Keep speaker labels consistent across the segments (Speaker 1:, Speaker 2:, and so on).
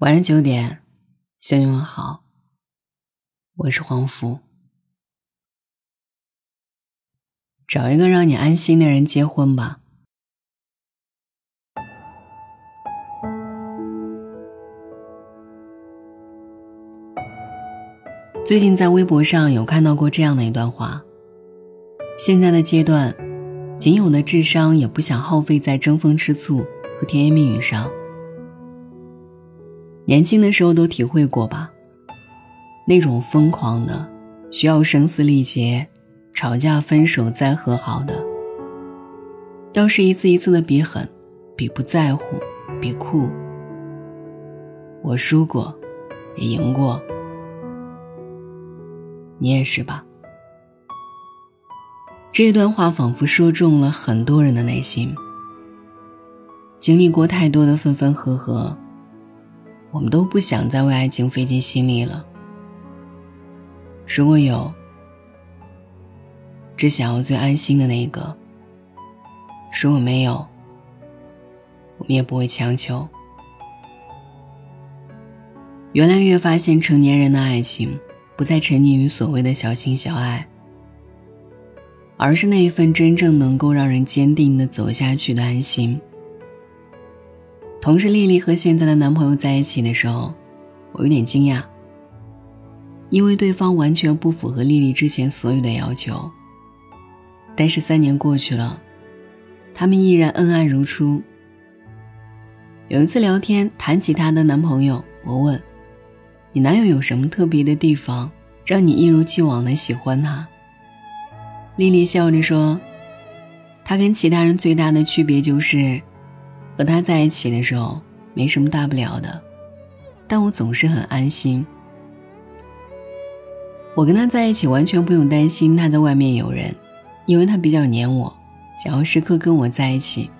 Speaker 1: 晚上九点，向你们好，我是黄福。找一个让你安心的人结婚吧。最近在微博上有看到过这样的一段话：现在的阶段，仅有的智商也不想耗费在争风吃醋和甜言蜜语上。年轻的时候都体会过吧，那种疯狂的，需要声嘶力竭，吵架分手再和好的。要是一次一次的比狠，比不在乎，比酷，我输过，也赢过，你也是吧？这段话仿佛说中了很多人的内心。经历过太多的分分合合。我们都不想再为爱情费尽心力了。如果有，只想要最安心的那一个。如果没有，我们也不会强求。越来越发现，成年人的爱情不再沉溺于所谓的小情小爱，而是那一份真正能够让人坚定的走下去的安心。同事丽丽和现在的男朋友在一起的时候，我有点惊讶，因为对方完全不符合丽丽之前所有的要求。但是三年过去了，他们依然恩爱如初。有一次聊天谈起她的男朋友，我问：“你男友有什么特别的地方，让你一如既往的喜欢他？”丽丽笑着说：“他跟其他人最大的区别就是。”和他在一起的时候没什么大不了的，但我总是很安心。我跟他在一起完全不用担心他在外面有人，因为他比较黏我，想要时刻跟我在一起。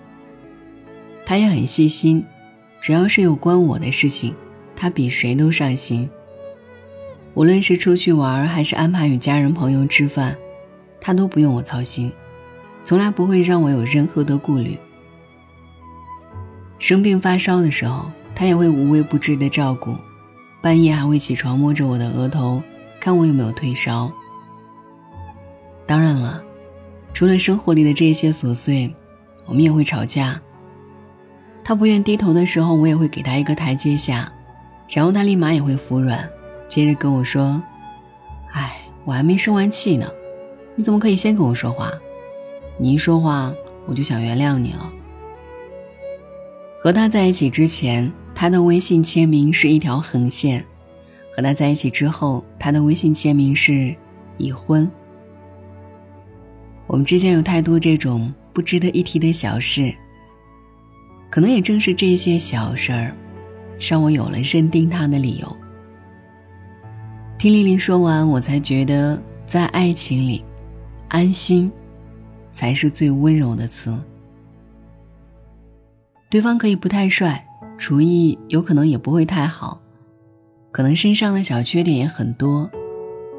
Speaker 1: 他也很细心，只要是有关我的事情，他比谁都上心。无论是出去玩还是安排与家人朋友吃饭，他都不用我操心，从来不会让我有任何的顾虑。生病发烧的时候，他也会无微不至的照顾，半夜还会起床摸着我的额头，看我有没有退烧。当然了，除了生活里的这些琐碎，我们也会吵架。他不愿低头的时候，我也会给他一个台阶下，然后他立马也会服软，接着跟我说：“哎，我还没生完气呢，你怎么可以先跟我说话？你一说话，我就想原谅你了。”和他在一起之前，他的微信签名是一条横线；和他在一起之后，他的微信签名是已婚。我们之间有太多这种不值得一提的小事，可能也正是这些小事儿，让我有了认定他的理由。听丽丽说完，我才觉得，在爱情里，安心，才是最温柔的词。对方可以不太帅，厨艺有可能也不会太好，可能身上的小缺点也很多，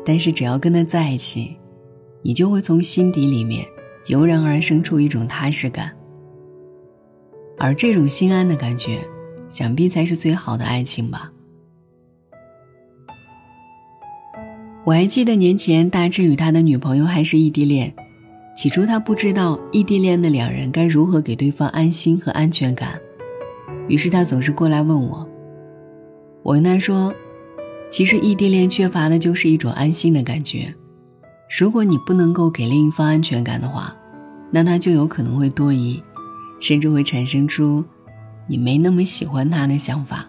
Speaker 1: 但是只要跟他在一起，你就会从心底里面油然而生出一种踏实感，而这种心安的感觉，想必才是最好的爱情吧。我还记得年前大志与他的女朋友还是异地恋。起初他不知道异地恋的两人该如何给对方安心和安全感，于是他总是过来问我。我跟他说，其实异地恋缺乏的就是一种安心的感觉。如果你不能够给另一方安全感的话，那他就有可能会多疑，甚至会产生出你没那么喜欢他的想法。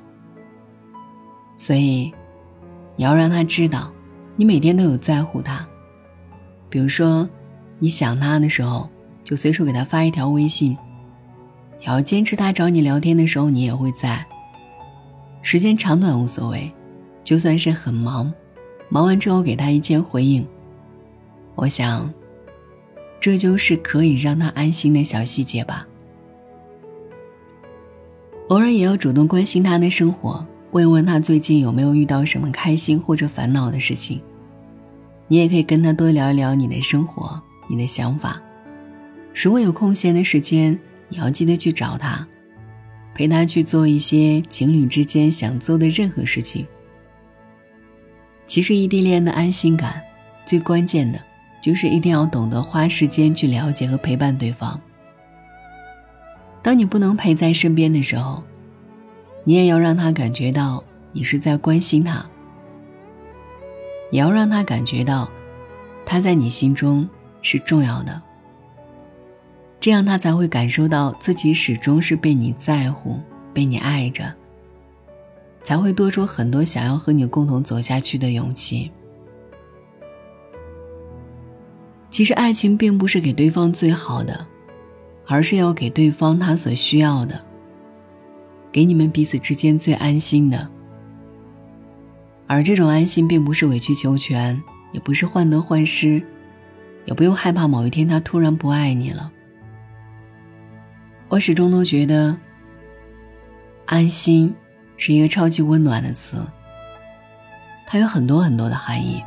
Speaker 1: 所以，你要让他知道，你每天都有在乎他，比如说。你想他的时候，就随手给他发一条微信。你要坚持他找你聊天的时候，你也会在。时间长短无所谓，就算是很忙，忙完之后给他一键回应。我想，这就是可以让他安心的小细节吧。偶尔也要主动关心他的生活，问问他最近有没有遇到什么开心或者烦恼的事情。你也可以跟他多聊一聊你的生活。你的想法，如果有空闲的时间，你要记得去找他，陪他去做一些情侣之间想做的任何事情。其实异地恋的安心感，最关键的，就是一定要懂得花时间去了解和陪伴对方。当你不能陪在身边的时候，你也要让他感觉到你是在关心他，也要让他感觉到，他在你心中是重要的。这样他才会感受到自己始终是被你在乎、被你爱着，才会多出很多想要和你共同走下去的勇气。其实，爱情并不是给对方最好的，而是要给对方他所需要的，给你们彼此之间最安心的。而这种安心，并不是委曲求全，也不是患得患失，也不用害怕某一天他突然不爱你了。我始终都觉得，安心是一个超级温暖的词。它有很多很多的含义。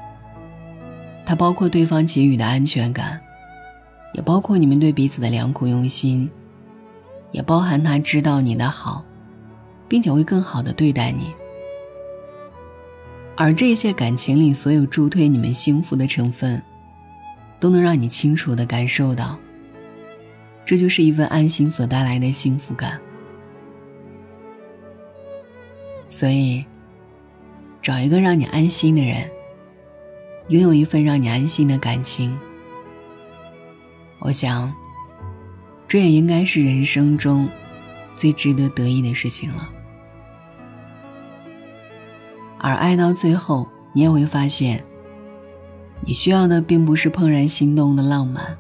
Speaker 1: 它包括对方给予的安全感，也包括你们对彼此的良苦用心，也包含他知道你的好，并且会更好的对待你。而这些感情里所有助推你们幸福的成分，都能让你清楚的感受到。这就是一份安心所带来的幸福感，所以，找一个让你安心的人，拥有一份让你安心的感情，我想，这也应该是人生中最值得得意的事情了。而爱到最后，你也会发现，你需要的并不是怦然心动的浪漫。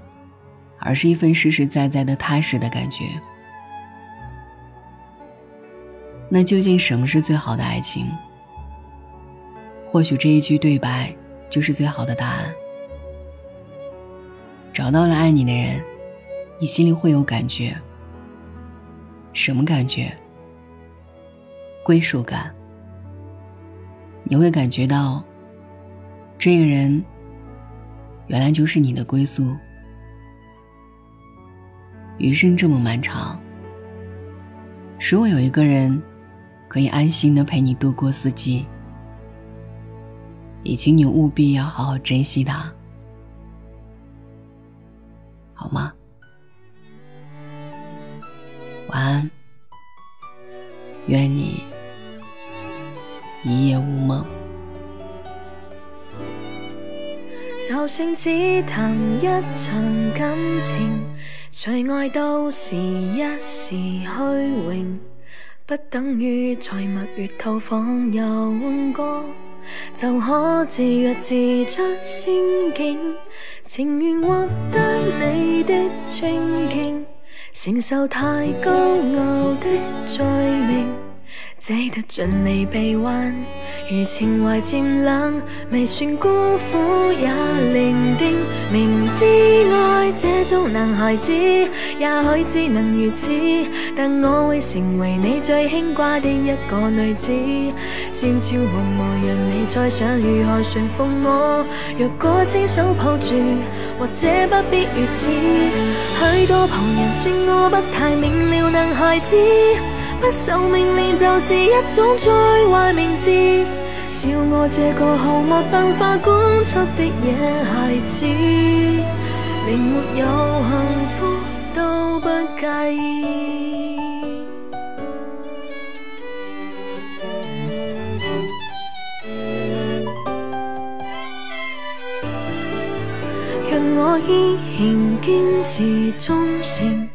Speaker 1: 而是一份实实在在的踏实的感觉。那究竟什么是最好的爱情？或许这一句对白就是最好的答案。找到了爱你的人，你心里会有感觉。什么感觉？归属感。你会感觉到，这个人原来就是你的归宿。余生这么漫长，如果有一个人可以安心的陪你度过四季，也请你务必要好好珍惜他，好吗？晚安，愿你一夜无梦。
Speaker 2: 就算只谈一场感情。最爱都是一时虚荣，不等于在蜜月套房游玩过就可自若自出仙境。情愿获得你的尊敬，承受太高傲的罪名。这得尽你臂弯，如情怀渐冷，未算孤苦也伶仃。明知爱这种男孩子，也许只能如此，但我会成为你最牵挂的一个女子。朝朝暮暮，让你再想如何驯服我。若果亲手抱住，或者不必如此。许多旁人说我不太明了，男孩子。不受命令就是一种最坏名字，笑我这个毫无办法管束的野孩子，连没有幸福都不介意。让我依然坚持忠诚，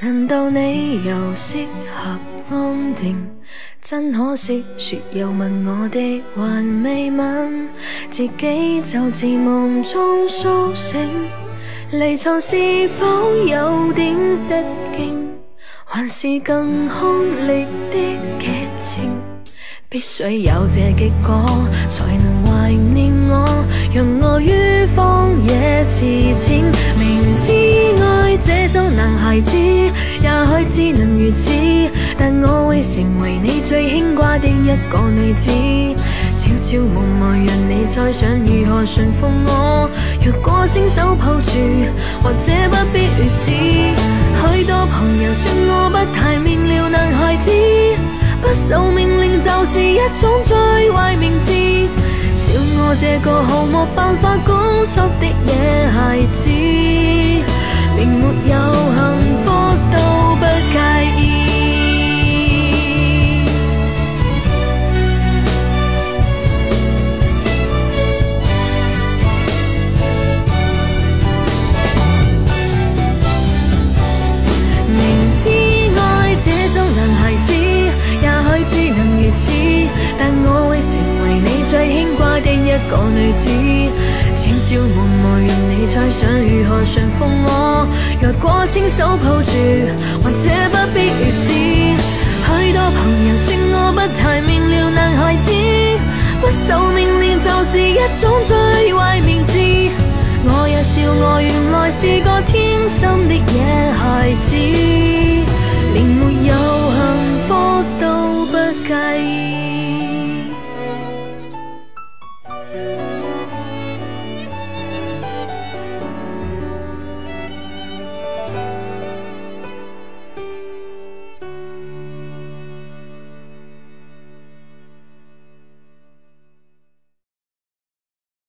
Speaker 2: 难道你又适合？安定，真可惜，说又问我的还未吻，自己就自梦中苏醒。离床是否有点失敬，还是更凶烈的剧情？必须有这结果，才能怀念我，让我于荒野辞浅。孩子，也许只能如此。但我会成为你最牵挂的一个女子。悄悄默默让你猜想如何驯服我。若果亲手抱住，或者不必如此。许多朋友说我不太明了男孩子，不受命令就是一种最坏名字。笑我这个毫无办法管束的野孩子，连没有都如何驯服我，若果亲手抱住，或者不必如此。许多朋友说我不太明了男孩子，不受命令就是一种最坏名字。我也笑我原来是个天生的野孩子。连没有